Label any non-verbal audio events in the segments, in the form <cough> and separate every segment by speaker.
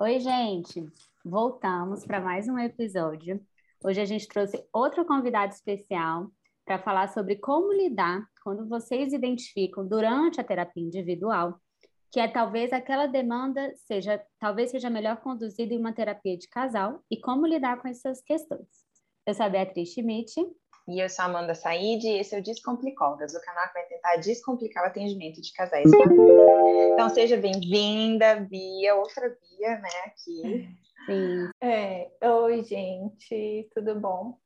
Speaker 1: Oi, gente! Voltamos para mais um episódio. Hoje a gente trouxe outro convidado especial para falar sobre como lidar quando vocês identificam durante a terapia individual que é talvez aquela demanda seja talvez seja melhor conduzida em uma terapia de casal e como lidar com essas questões. Eu sou a Beatriz Schmidt.
Speaker 2: E eu sou a Amanda Said e esse é o Descomplicólogas, o canal que vai tentar descomplicar o atendimento de casais. Então seja bem-vinda, Bia, outra Bia, né, aqui.
Speaker 3: Sim. É, oi, gente, tudo bom?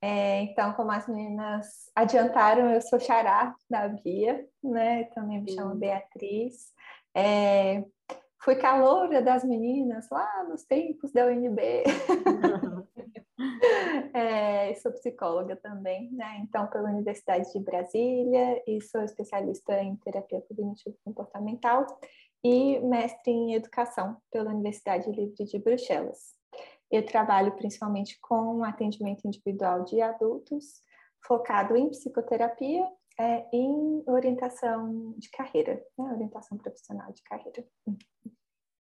Speaker 3: É, então, como as meninas adiantaram, eu sou xará da Bia, né? Também me chamo Beatriz. É, fui caloura das meninas lá nos tempos da UNB. <laughs> <laughs> é, sou psicóloga também, né? Então, pela Universidade de Brasília e sou especialista em terapia cognitivo-comportamental e mestre em educação pela Universidade Livre de Bruxelas. Eu trabalho principalmente com atendimento individual de adultos, focado em psicoterapia é, em orientação de carreira, né? orientação profissional de carreira.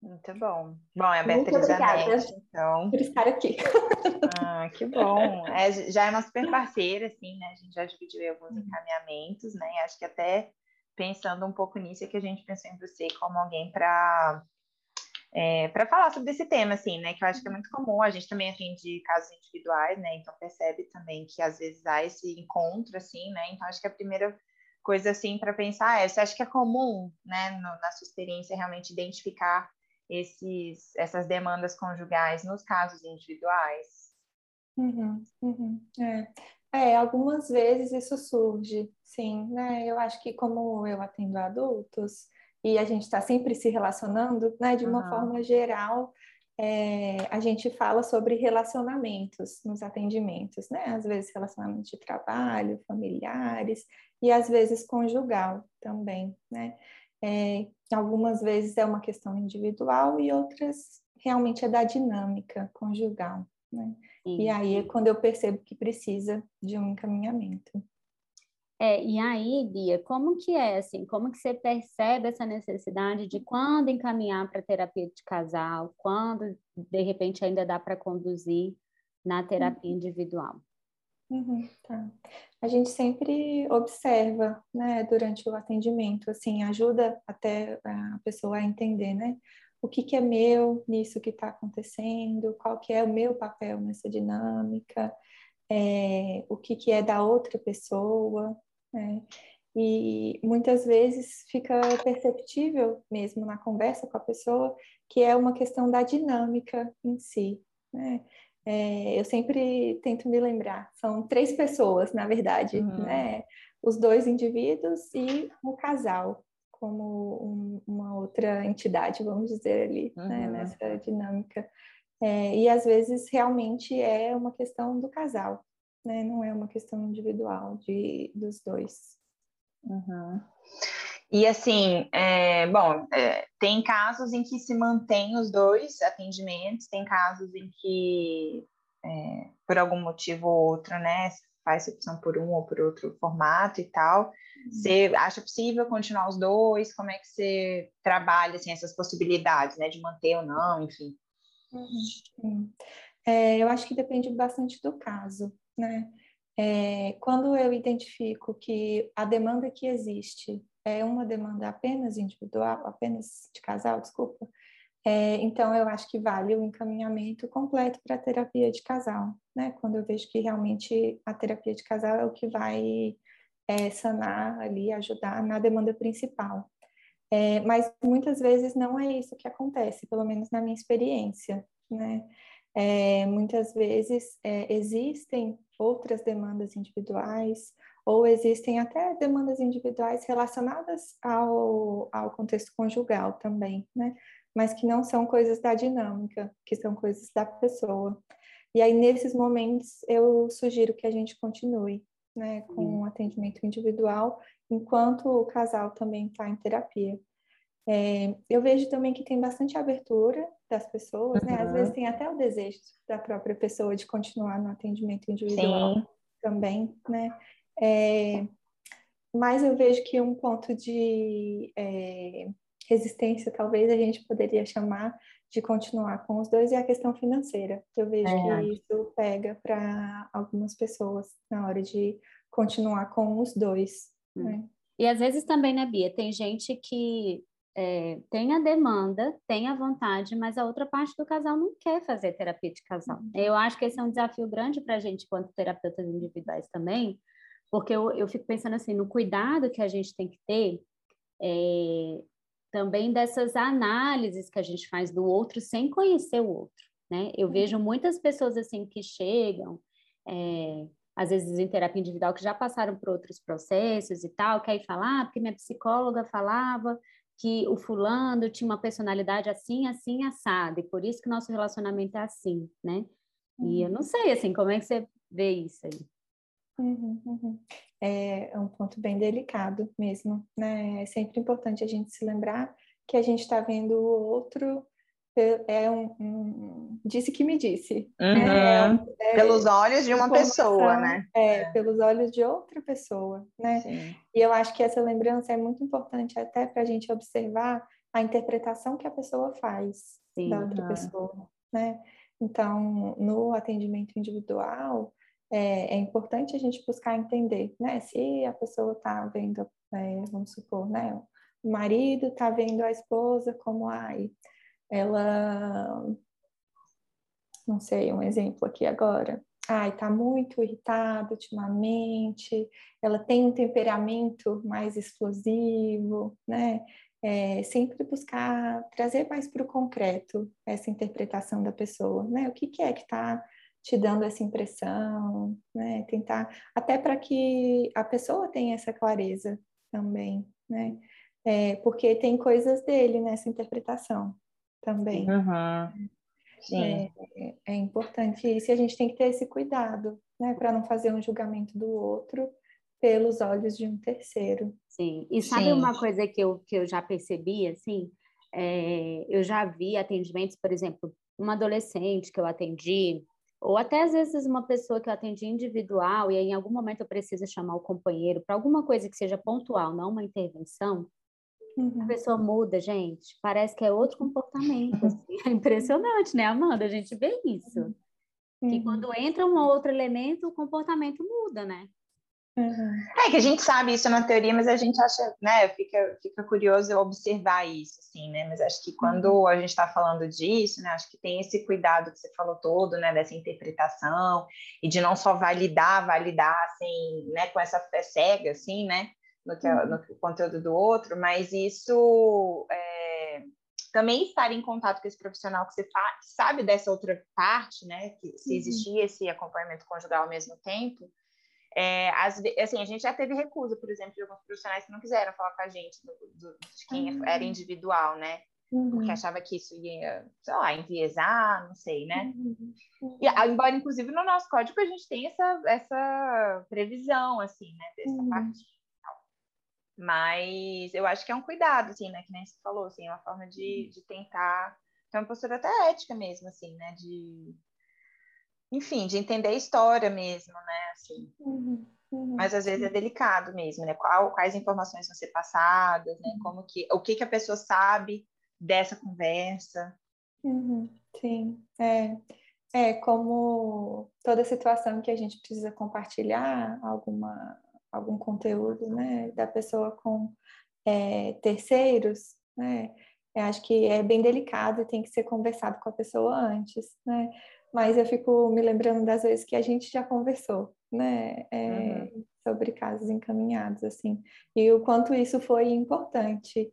Speaker 2: Muito bom. Bom, é a Beatriz Anete, então.
Speaker 3: Por estar aqui.
Speaker 2: Ah, que bom. É, já é uma super <laughs> parceira, assim, né? A gente já dividiu alguns uhum. encaminhamentos, né? Acho que até pensando um pouco nisso é que a gente pensou em você como alguém para é, para falar sobre esse tema, assim, né? Que eu acho que é muito comum. A gente também atende casos individuais, né? Então percebe também que às vezes há esse encontro, assim, né? Então acho que a primeira coisa, assim, para pensar é: você acha que é comum, né, no, na sua experiência, realmente identificar esses, essas demandas conjugais nos casos individuais?
Speaker 3: Uhum, uhum, é. é, algumas vezes isso surge, sim, né? Eu acho que como eu atendo adultos, e a gente está sempre se relacionando, né? De uma uhum. forma geral, é, a gente fala sobre relacionamentos nos atendimentos, né? Às vezes relacionamentos de trabalho, familiares e às vezes conjugal também, né? É, algumas vezes é uma questão individual e outras realmente é da dinâmica conjugal, né? E aí é quando eu percebo que precisa de um encaminhamento.
Speaker 1: É, e aí, Bia, como que é assim? Como que você percebe essa necessidade de quando encaminhar para terapia de casal, quando de repente ainda dá para conduzir na terapia uhum. individual?
Speaker 3: Uhum, tá. A gente sempre observa, né, durante o atendimento, assim, ajuda até a pessoa a entender, né, o que, que é meu nisso que está acontecendo, qual que é o meu papel nessa dinâmica, é, o que, que é da outra pessoa, né? E muitas vezes fica perceptível mesmo na conversa com a pessoa que é uma questão da dinâmica em si, né? É, eu sempre tento me lembrar, são três pessoas, na verdade, uhum. né? Os dois indivíduos e o casal, como um, uma outra entidade, vamos dizer ali, né? uhum. né? nessa dinâmica. É, e às vezes realmente é uma questão do casal, né? Não é uma questão individual de, dos dois.
Speaker 2: Uhum. E assim, é, bom, é, tem casos em que se mantém os dois atendimentos, tem casos em que, é, por algum motivo ou outro, né, faz opção por um ou por outro formato e tal. Uhum. Você acha possível continuar os dois? Como é que você trabalha assim, essas possibilidades, né, de manter ou não, enfim?
Speaker 3: Uhum. É, eu acho que depende bastante do caso né? É, quando eu identifico que a demanda que existe é uma demanda apenas individual, apenas de casal, desculpa, é, então eu acho que vale o encaminhamento completo para a terapia de casal, né? Quando eu vejo que realmente a terapia de casal é o que vai é, sanar ali, ajudar na demanda principal. É, mas muitas vezes não é isso que acontece, pelo menos na minha experiência, né? É, muitas vezes é, existem outras demandas individuais, ou existem até demandas individuais relacionadas ao, ao contexto conjugal também, né? Mas que não são coisas da dinâmica, que são coisas da pessoa. E aí, nesses momentos, eu sugiro que a gente continue, né, com o um atendimento individual, enquanto o casal também está em terapia. É, eu vejo também que tem bastante abertura das pessoas, né? Às vezes uhum. tem até o desejo da própria pessoa de continuar no atendimento individual Sim. também, né? É, mas eu vejo que um ponto de, é, resistência, talvez a gente poderia chamar de continuar com os dois, é a questão financeira. Eu vejo é. que isso pega para algumas pessoas na hora de continuar com os dois. Hum. Né?
Speaker 1: E às vezes também, né, Bia? Tem gente que é, tem a demanda, tem a vontade, mas a outra parte do casal não quer fazer terapia de casal. Uhum. Eu acho que esse é um desafio grande para a gente, quanto terapeutas individuais também, porque eu, eu fico pensando assim, no cuidado que a gente tem que ter, é, também dessas análises que a gente faz do outro sem conhecer o outro, né? Eu uhum. vejo muitas pessoas assim que chegam, é, às vezes em terapia individual, que já passaram por outros processos e tal, que aí falar, ah, porque minha psicóloga falava que o fulano tinha uma personalidade assim, assim, assada, e por isso que nosso relacionamento é assim, né? E eu uhum. não sei, assim, como é que você vê isso aí?
Speaker 3: Uhum, uhum. É, é um ponto bem delicado mesmo, né? É sempre importante a gente se lembrar que a gente está vendo o outro é um, um, disse que me disse
Speaker 2: uhum. né? é, pelos olhos de uma pessoa né
Speaker 3: é, é, pelos olhos de outra pessoa né Sim. e eu acho que essa lembrança é muito importante até para a gente observar a interpretação que a pessoa faz Sim. da outra uhum. pessoa né então no atendimento individual é, é, importante a gente buscar entender, né? Se a pessoa está vendo, é, vamos supor, né? O marido está vendo a esposa como, ai, ela, não sei, um exemplo aqui agora. Ai, tá muito irritada ultimamente, ela tem um temperamento mais explosivo, né? É, sempre buscar trazer mais para o concreto essa interpretação da pessoa, né? O que, que é que está te dando essa impressão, né? Tentar até para que a pessoa tenha essa clareza também, né? É, porque tem coisas dele nessa interpretação também.
Speaker 2: Uhum. Sim.
Speaker 3: É, é, importante isso e a gente tem que ter esse cuidado, né? Para não fazer um julgamento do outro pelos olhos de um terceiro.
Speaker 1: Sim. E sabe Sim. uma coisa que eu, que eu já percebi, assim? É, eu já vi atendimentos, por exemplo, uma adolescente que eu atendi, ou até às vezes uma pessoa que eu atendi individual e aí, em algum momento eu preciso chamar o companheiro para alguma coisa que seja pontual, não uma intervenção, uhum. a pessoa muda, gente. Parece que é outro comportamento. <laughs> Assim. É impressionante, né, Amanda? A gente vê isso. Uhum. Que quando entra um outro elemento, o comportamento muda, né?
Speaker 2: Uhum. É que a gente sabe isso na teoria, mas a gente acha, né, fica, fica curioso observar isso, assim, né, mas acho que quando uhum. a gente está falando disso, né, acho que tem esse cuidado que você falou todo, né, dessa interpretação e de não só validar, validar, assim, né, com essa fé cega, assim, né, no, que, uhum. no conteúdo do outro, mas isso é, também estar em contato com esse profissional que você sabe dessa outra parte, né, que se uhum. existia esse acompanhamento conjugal ao mesmo tempo, é, as, assim, a gente já teve recusa, por exemplo, de alguns profissionais que não quiseram falar com a gente do, do, de quem uhum. era individual, né? Uhum. Porque achava que isso ia, sei lá, enviesar, não sei, né? Uhum. E, embora, inclusive, no nosso código a gente tem essa, essa previsão, assim, né? Dessa uhum. parte. Mas eu acho que é um cuidado, assim, né? Que nem você falou, assim, uma forma de, de tentar ter uma postura até ética mesmo, assim, né? De enfim, de entender a história mesmo, né? Assim. Uhum, uhum, Mas às vezes é delicado mesmo, né? Qual, quais informações vão ser passadas, né? Como que, o que, que a pessoa sabe dessa conversa.
Speaker 3: Uhum, sim, é. É como toda situação que a gente precisa compartilhar alguma, algum conteúdo, né, da pessoa com é, terceiros, né, eu acho que é bem delicado e tem que ser conversado com a pessoa antes, né, mas eu fico me lembrando das vezes que a gente já conversou, né, é, uhum. sobre casos encaminhados, assim, e o quanto isso foi importante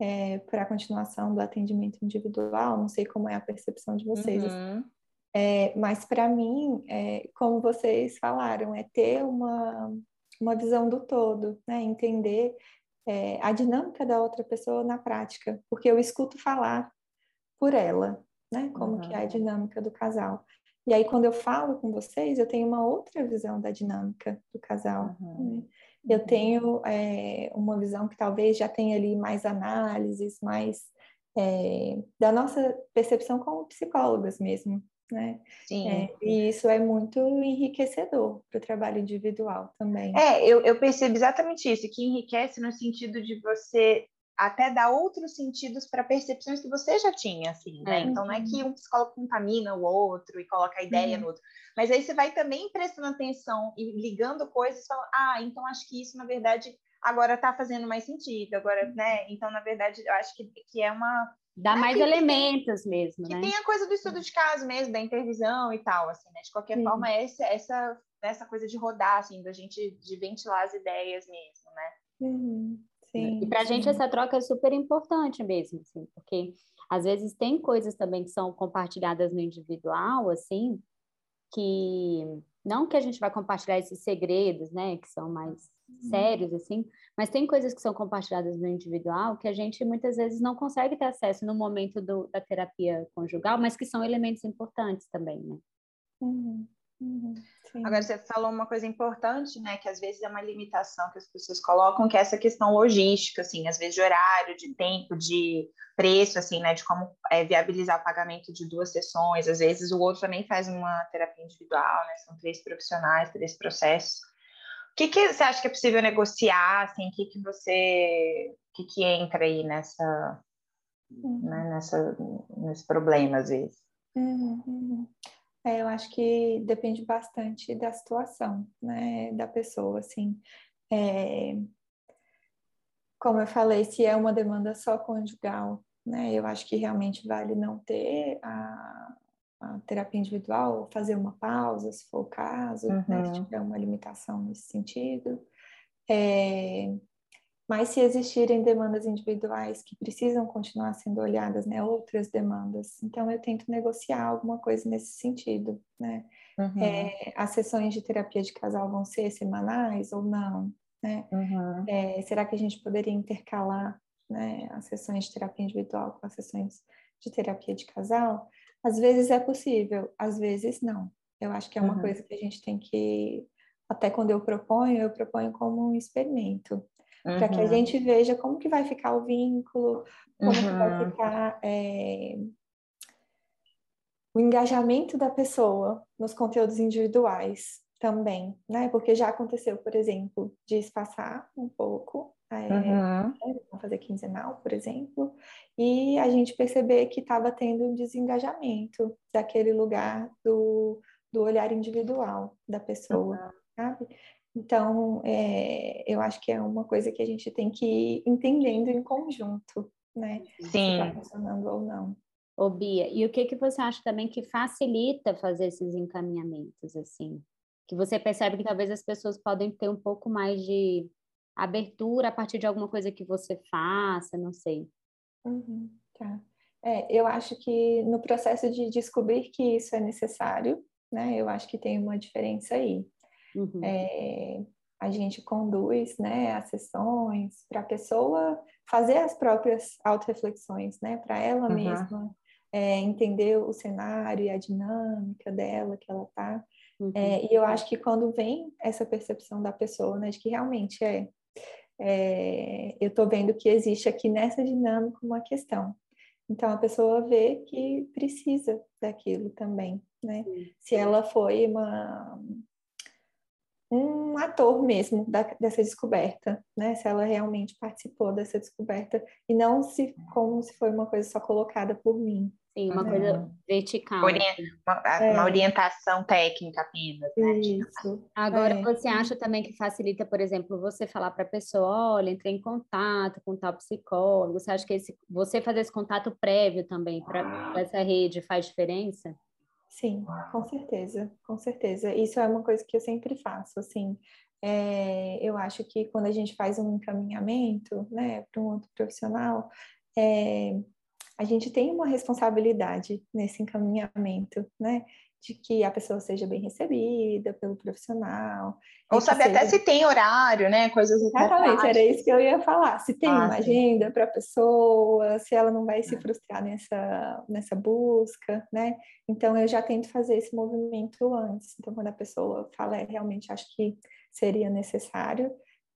Speaker 3: é, para a continuação do atendimento individual, não sei como é a percepção de vocês, uhum. é, mas para mim, é, como vocês falaram, é ter uma, uma visão do todo, né, entender é, a dinâmica da outra pessoa na prática, porque eu escuto falar por ela, né? Como uhum. que é a dinâmica do casal. E aí, quando eu falo com vocês, eu tenho uma outra visão da dinâmica do casal. Uhum. Né? Eu uhum. tenho é, uma visão que talvez já tenha ali mais análises, mais é, da nossa percepção como psicólogas mesmo, né? Sim. É, e isso é muito enriquecedor para o trabalho individual também.
Speaker 2: É, eu, eu percebo exatamente isso, que enriquece no sentido de você até dar outros sentidos para percepções que você já tinha, assim, né? É. Então não é que um psicólogo contamina o outro e coloca a ideia uhum. no outro, mas aí você vai também prestando atenção e ligando coisas, falando, ah, então acho que isso na verdade agora está fazendo mais sentido, agora, né? Então na verdade eu acho que, que é uma
Speaker 1: Dá mais elementos
Speaker 2: tem,
Speaker 1: mesmo,
Speaker 2: que
Speaker 1: né?
Speaker 2: tem a coisa do estudo de caso mesmo, da intervisão e tal, assim, né? De qualquer Sim. forma, essa, essa, essa coisa de rodar, assim, da gente de ventilar as ideias mesmo, né?
Speaker 3: Uhum. Sim,
Speaker 1: e para a gente essa troca é super importante mesmo, assim, porque às vezes tem coisas também que são compartilhadas no individual, assim, que não que a gente vai compartilhar esses segredos, né, que são mais uhum. sérios, assim, mas tem coisas que são compartilhadas no individual que a gente muitas vezes não consegue ter acesso no momento do, da terapia conjugal, mas que são elementos importantes também, né?
Speaker 3: Uhum. Uhum,
Speaker 2: Agora, você falou uma coisa importante, né? Que às vezes é uma limitação que as pessoas colocam, que é essa questão logística, assim, às vezes de horário, de tempo, de preço, assim, né? De como é, viabilizar o pagamento de duas sessões. Às vezes o outro também faz uma terapia individual, né? São três profissionais, três processos. O que, que você acha que é possível negociar, assim? O que, que você... O que, que entra aí nessa... Uhum. Né, nessa, nesse problema, às vezes?
Speaker 3: Uhum, uhum. É, eu acho que depende bastante da situação, né, da pessoa, assim. É, como eu falei, se é uma demanda só conjugal, né, eu acho que realmente vale não ter a, a terapia individual, fazer uma pausa, se for o caso, uhum. né, se tiver uma limitação nesse sentido. É, mas se existirem demandas individuais que precisam continuar sendo olhadas, né, outras demandas, então eu tento negociar alguma coisa nesse sentido, né? Uhum. É, as sessões de terapia de casal vão ser semanais ou não, né? Uhum. É, será que a gente poderia intercalar, né, as sessões de terapia individual com as sessões de terapia de casal? Às vezes é possível, às vezes não. Eu acho que é uma uhum. coisa que a gente tem que até quando eu proponho, eu proponho como um experimento uhum. para que a gente veja como que vai ficar o vínculo, como uhum. que vai uhum. ficar é, o engajamento da pessoa nos conteúdos individuais também, né? Porque já aconteceu, por exemplo, de espaçar um pouco, é, uhum. fazer quinzenal, por exemplo, e a gente perceber que estava tendo um desengajamento daquele lugar do, do olhar individual da pessoa, uhum. sabe? Então, é, eu acho que é uma coisa que a gente tem que ir entendendo em conjunto, né?
Speaker 2: Sim. Se está
Speaker 3: funcionando ou não.
Speaker 1: Ô, Bia, e o que, que você acha também que facilita fazer esses encaminhamentos, assim? Que você percebe que talvez as pessoas podem ter um pouco mais de abertura a partir de alguma coisa que você faça, não sei.
Speaker 3: Uhum, tá. É, eu acho que no processo de descobrir que isso é necessário, né? Eu acho que tem uma diferença aí. Uhum. É, a gente conduz né, as sessões para a pessoa fazer as próprias auto-reflexões, né, para ela uhum. mesma é, entender o cenário e a dinâmica dela que ela está. Uhum. É, e eu acho que quando vem essa percepção da pessoa, né, de que realmente é, é eu estou vendo que existe aqui nessa dinâmica uma questão. Então a pessoa vê que precisa daquilo também, né? Se ela foi uma um ator mesmo da, dessa descoberta, né? Se ela realmente participou dessa descoberta e não se como se foi uma coisa só colocada por mim.
Speaker 1: Sim, uma coisa vertical.
Speaker 2: Orient, assim. uma, é. uma, orientação técnica apenas, né?
Speaker 3: Isso.
Speaker 1: Agora, é. você acha também que facilita, por exemplo, você falar para a pessoa, olha, entrei em contato com tal psicólogo, você acha que esse, você fazer esse contato prévio também para essa rede faz diferença?
Speaker 3: Sim, com certeza, com certeza. Isso é uma coisa que eu sempre faço, assim. É, eu acho que quando a gente faz um encaminhamento, né, para um outro profissional, é, a gente tem uma responsabilidade nesse encaminhamento, né? De que a pessoa seja bem recebida pelo profissional.
Speaker 2: Ou saber seja... até se tem horário, né? Coisas
Speaker 3: Exatamente, era isso que eu ia falar. Se tem ah, uma sim. agenda para a pessoa, se ela não vai se é. frustrar nessa, nessa busca, né? Então, eu já tento fazer esse movimento antes. Então, quando a pessoa fala, é, realmente acho que seria necessário,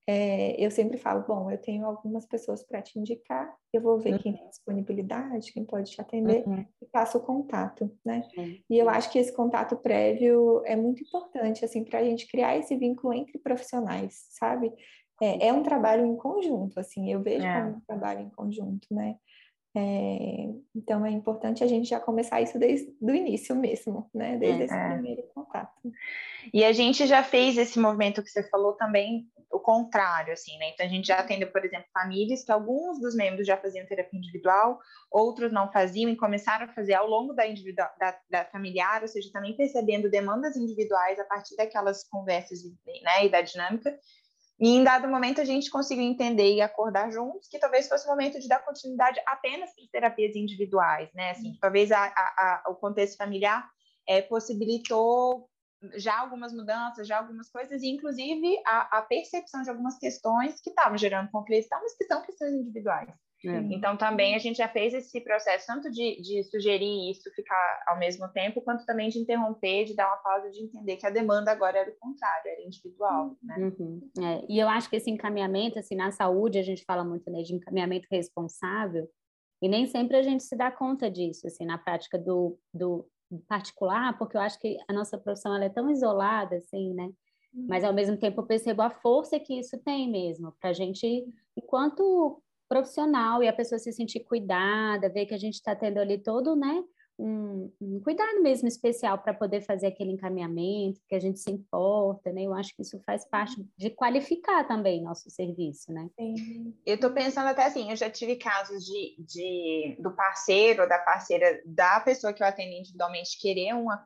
Speaker 3: é, eu sempre falo, bom, eu tenho algumas pessoas para te indicar, eu vou ver uhum. quem tem disponibilidade, quem pode te atender, uhum. e passo o contato, né? Uhum. E eu acho que esse contato prévio é muito importante, assim, para a gente criar esse vínculo entre profissionais, sabe? é, é um trabalho em conjunto, assim, eu vejo é. como um trabalho em conjunto, né? É, então é importante a gente já começar isso desde o início mesmo, né? Desde é. esse primeiro contato.
Speaker 2: E a gente já fez esse movimento que você falou também, o contrário, assim, né? Então a gente já atendeu, por exemplo, famílias que alguns dos membros já faziam terapia individual, outros não faziam e começaram a fazer ao longo da, da, da familiar, ou seja, também percebendo demandas individuais a partir daquelas conversas né, e da dinâmica. E em dado momento a gente conseguiu entender e acordar juntos que talvez fosse o momento de dar continuidade apenas para terapias individuais, né? Assim, talvez a, a, a, o contexto familiar é, possibilitou já algumas mudanças, já algumas coisas, e inclusive a, a percepção de algumas questões que estavam gerando conflitos, mas que são questões individuais. É. Então, também a gente já fez esse processo, tanto de, de sugerir isso ficar ao mesmo tempo, quanto também de interromper, de dar uma pausa, de entender que a demanda agora era o contrário, era individual, né?
Speaker 1: Uhum. É. E eu acho que esse encaminhamento, assim, na saúde, a gente fala muito né, de encaminhamento responsável, e nem sempre a gente se dá conta disso, assim, na prática do, do particular, porque eu acho que a nossa profissão ela é tão isolada, assim, né? Mas, ao mesmo tempo, eu percebo a força que isso tem mesmo, para a gente, enquanto profissional e a pessoa se sentir cuidada, ver que a gente está tendo ali todo, né, um, um cuidado mesmo especial para poder fazer aquele encaminhamento, que a gente se importa, né? Eu acho que isso faz parte de qualificar também nosso serviço, né?
Speaker 2: Sim. Eu estou pensando até assim, eu já tive casos de, de do parceiro ou da parceira da pessoa que eu atendi individualmente querer uma,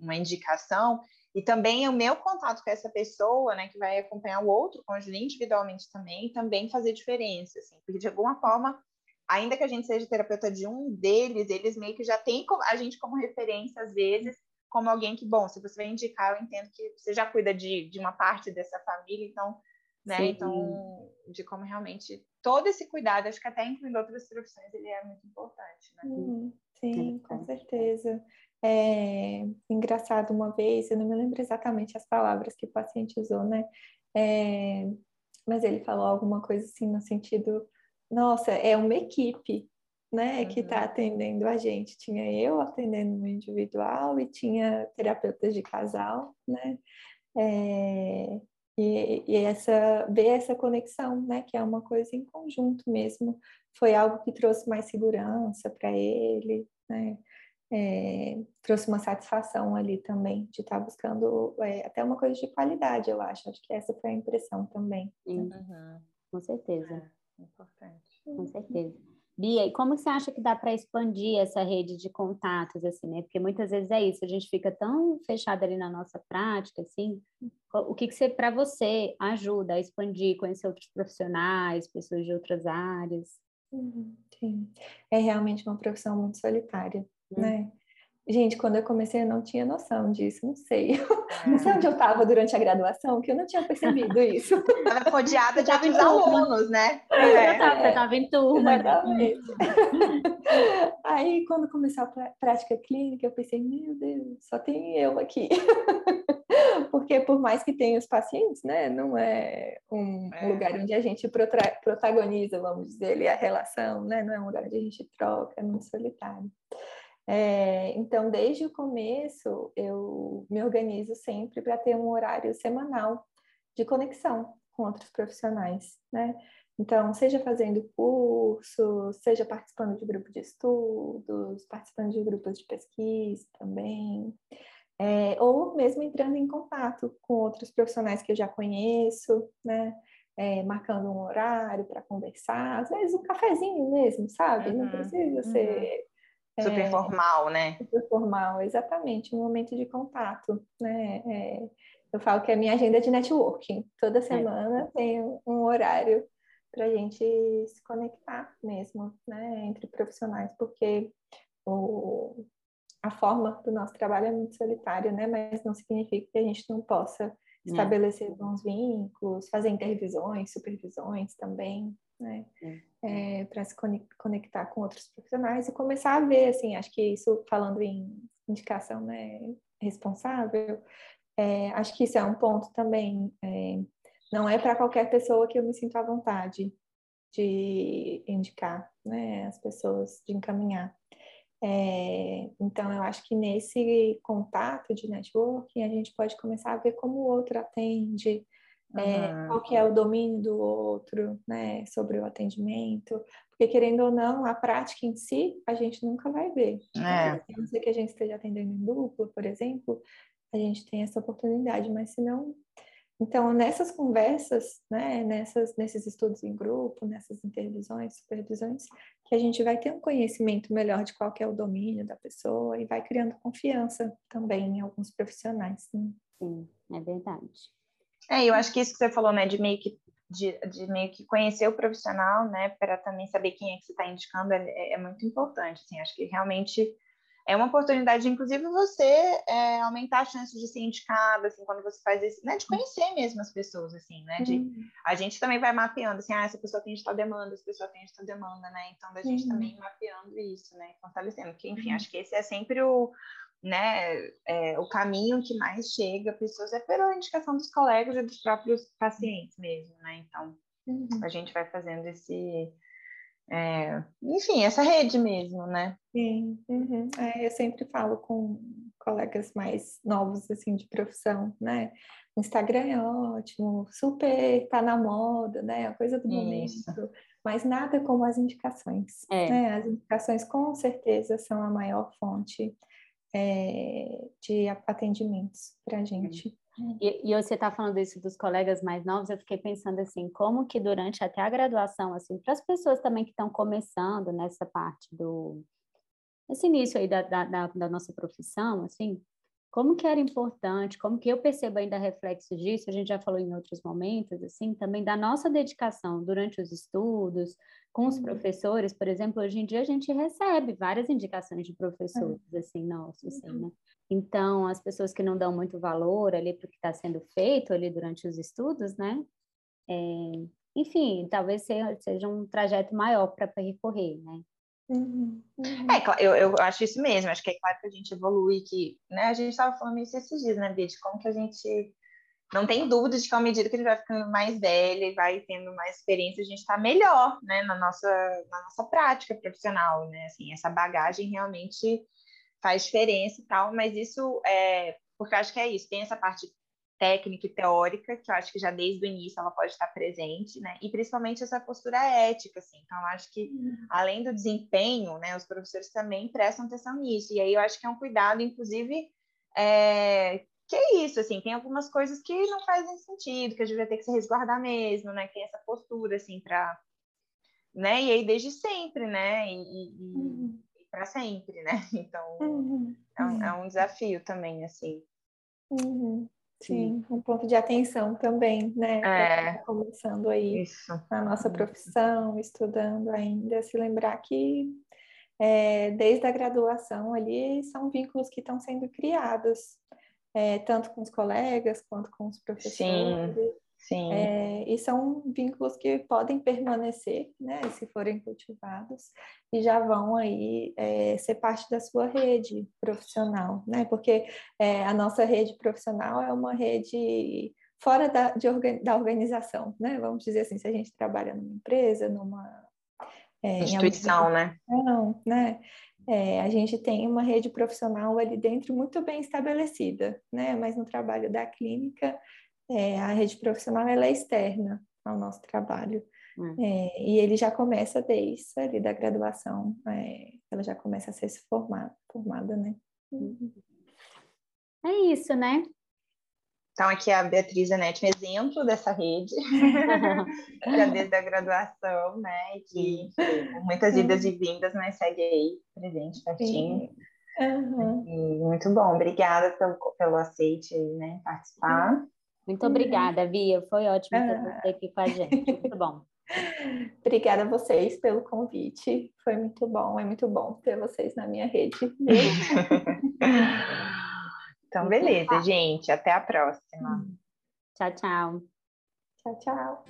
Speaker 2: uma indicação e também o meu contato com essa pessoa, né, que vai acompanhar o outro cônjuge individualmente também, também fazer diferença, assim, porque de alguma forma, ainda que a gente seja terapeuta de um deles, eles meio que já têm a gente como referência, às vezes, como alguém que, bom, se você vai indicar, eu entendo que você já cuida de, de uma parte dessa família, então, né, Sim. então, de como realmente todo esse cuidado, acho que até incluindo outras profissões, ele é muito importante, né?
Speaker 3: Sim, sim com certeza. É, engraçado uma vez, eu não me lembro exatamente as palavras que o paciente usou, né? É, mas ele falou alguma coisa assim no sentido, nossa, é uma equipe, né, uhum. que está atendendo a gente. Tinha eu atendendo no individual e tinha terapeutas de casal, né? É, e, e, essa ver essa conexão, né, que é uma coisa em conjunto mesmo, foi algo que trouxe mais segurança para ele, né? É, trouxe uma satisfação ali também de estar tá buscando é, até uma coisa de qualidade, eu acho. Acho que essa foi a impressão também.
Speaker 1: Uhum. com certeza.
Speaker 2: É, importante.
Speaker 1: Com certeza. Bia, e como você acha que dá para expandir essa rede de contatos, assim, né? Porque muitas vezes é isso, a gente fica tão fechado ali na nossa prática, assim. O que que você, para você, ajuda a expandir, conhecer outros profissionais, pessoas de outras áreas?
Speaker 3: Uhum, sim, é realmente uma profissão muito solitária né? Gente, quando eu comecei eu não tinha noção disso, não sei. É. <laughs> Não sei onde eu estava durante a graduação, que eu não tinha percebido isso. <laughs>
Speaker 2: Estava rodeada de outros alunos, né?
Speaker 1: É. Eu estava em turma.
Speaker 3: Exatamente. <laughs> Aí, quando começou a prática clínica, eu pensei, meu Deus, só tem eu aqui. Porque por mais que tenha os pacientes, né, não é um é. lugar onde a gente protagoniza, vamos dizer, a relação, né? Não é um lugar onde a gente troca, é muito solitário. É, então, desde o começo, eu me organizo sempre para ter um horário semanal de conexão com outros profissionais, né? Então, seja fazendo curso, seja participando de grupo de estudos, participando de grupos de pesquisa também, é, ou mesmo entrando em contato com outros profissionais que eu já conheço, né? É, marcando um horário para conversar, às vezes um cafezinho mesmo, sabe? Uhum, Não precisa uhum. ser
Speaker 2: Super é, formal, né?
Speaker 3: Super formal, exatamente, um momento de contato, né? É, eu falo que é a minha agenda de networking. Toda semana tem um horário para a gente se conectar mesmo, né? Entre profissionais, porque o, a forma do nosso trabalho é muito solitária, né? Mas não significa que a gente não possa estabelecer bons vínculos, fazer intervisões, supervisões também, né? É, para se conectar com outros profissionais e começar a ver, assim, acho que isso, falando em indicação né, responsável, é, acho que isso é um ponto também. É, não é para qualquer pessoa que eu me sinto à vontade de indicar né, as pessoas, de encaminhar. É, então, eu acho que nesse contato de networking, a gente pode começar a ver como o outro atende, é, qual que é o domínio do outro, né, sobre o atendimento, porque querendo ou não, a prática em si, a gente nunca vai ver. É. A não ser que a gente esteja atendendo em duplo, por exemplo, a gente tem essa oportunidade, mas se não... Então, nessas conversas, né, nessas, nesses estudos em grupo, nessas intervisões, supervisões, que a gente vai ter um conhecimento melhor de qual é o domínio da pessoa e vai criando confiança também em alguns profissionais.
Speaker 1: Né? Sim, é verdade.
Speaker 2: É, eu acho que isso que você falou, né, de meio que de, de meio que conhecer o profissional, né, para também saber quem é que você está indicando é, é, muito importante. Assim, acho que realmente é uma oportunidade, inclusive, você é, aumentar a chance de ser indicado, assim, quando você faz isso, né, de conhecer mesmo as pessoas, assim, né, de, uhum. a gente também vai mapeando, assim, ah, essa pessoa tem de tal demanda, essa pessoa tem de tal demanda, né, então da gente uhum. também mapeando isso, né, fortalecendo, porque, enfim, uhum. acho que esse é sempre o, né, é, o caminho que mais chega a pessoas é pela indicação dos colegas e dos próprios pacientes mesmo, né? Então, uhum. a gente vai fazendo esse, é, enfim, essa rede mesmo, né?
Speaker 3: Sim, uhum. é, eu sempre falo com colegas mais novos, assim, de profissão, né? O Instagram é ótimo, super tá na moda, né? A coisa do Isso. momento, mas nada como as indicações. É. Né? As indicações, com certeza, são a maior fonte é, de atendimentos para a gente.
Speaker 1: E, e, você está falando isso dos colegas mais novos, eu fiquei pensando assim, como que durante até a graduação, assim, para as pessoas também que estão começando nessa parte do, esse início aí da, da, da, nossa profissão, assim, como que era importante, como que eu percebo ainda reflexo disso, a gente já falou em outros momentos, assim, também da nossa dedicação durante os estudos, com os uhum. professores, por exemplo, hoje em dia a gente recebe várias indicações de professores, é. assim, nossos, assim, uhum. né? Então, as pessoas que não dão muito valor ali para o que está sendo feito ali durante os estudos, né? É, enfim, talvez seja, seja um trajeto maior para percorrer, né?
Speaker 2: Uhum, uhum. É, eu, eu acho isso mesmo, acho que é claro que a gente evolui, que, né, a gente estava falando isso esses dias, né, Bia, de como que a gente não tem dúvida de que à medida que a gente vai ficando mais velha e vai tendo mais experiência, a gente está melhor, né, na nossa, na nossa prática profissional, né, assim, essa bagagem realmente faz diferença e tal, mas isso é, porque acho que é isso, tem essa parte técnica e teórica, que eu acho que já desde o início ela pode estar presente, né? E principalmente essa postura ética, assim. Então, eu acho que, uhum. além do desempenho, né, os professores também prestam atenção nisso. E aí eu acho que é um cuidado, inclusive, é... que é isso, assim, tem algumas coisas que não fazem sentido, que a gente vai ter que se resguardar mesmo, né? Tem essa postura, assim, para... Né? E aí, desde sempre, né? E, e, uhum. e para sempre, né? <laughs> Então, uhum. é, um, é um desafio também, assim.
Speaker 3: Uhum. Sim, um ponto de atenção também, né? É, tá começando aí isso. na nossa profissão, estudando ainda, se lembrar que é, desde a graduação ali são vínculos que estão sendo criados, é, tanto com os colegas quanto com os professores. Sim.
Speaker 2: Sim.
Speaker 3: É, e são vínculos que podem permanecer, né, se forem cultivados, e já vão aí é, ser parte da sua rede profissional, né, porque é, a nossa rede profissional é uma rede fora da, de, da organização, né, vamos dizer assim, se a gente trabalha numa empresa, numa...
Speaker 2: É, Instituição, né?
Speaker 3: Não, né? É, a gente tem uma rede profissional ali dentro muito bem estabelecida, né? Mas no trabalho da clínica é, a rede profissional ela é externa ao nosso trabalho. Hum. É, e ele já começa desde ali da graduação, é, ela já começa a ser formada, formada, né?
Speaker 1: Uhum. É isso, né?
Speaker 2: Então, aqui a Beatriz Anete, um exemplo dessa rede, <laughs> já desde a graduação, né? E que muitas idas e vindas, mas segue aí, presente, pertinho. Uhum. muito bom, obrigada pelo, pelo aceite né? Participar. Uhum.
Speaker 1: Muito obrigada, Via. Foi ótimo ter ah. você aqui com a gente. Muito bom. <laughs>
Speaker 3: Obrigada a vocês pelo convite. Foi muito bom, é muito bom ter vocês na minha rede. <laughs>
Speaker 2: então, beleza, gente. Até a próxima.
Speaker 1: Tchau, tchau.
Speaker 3: Tchau, tchau.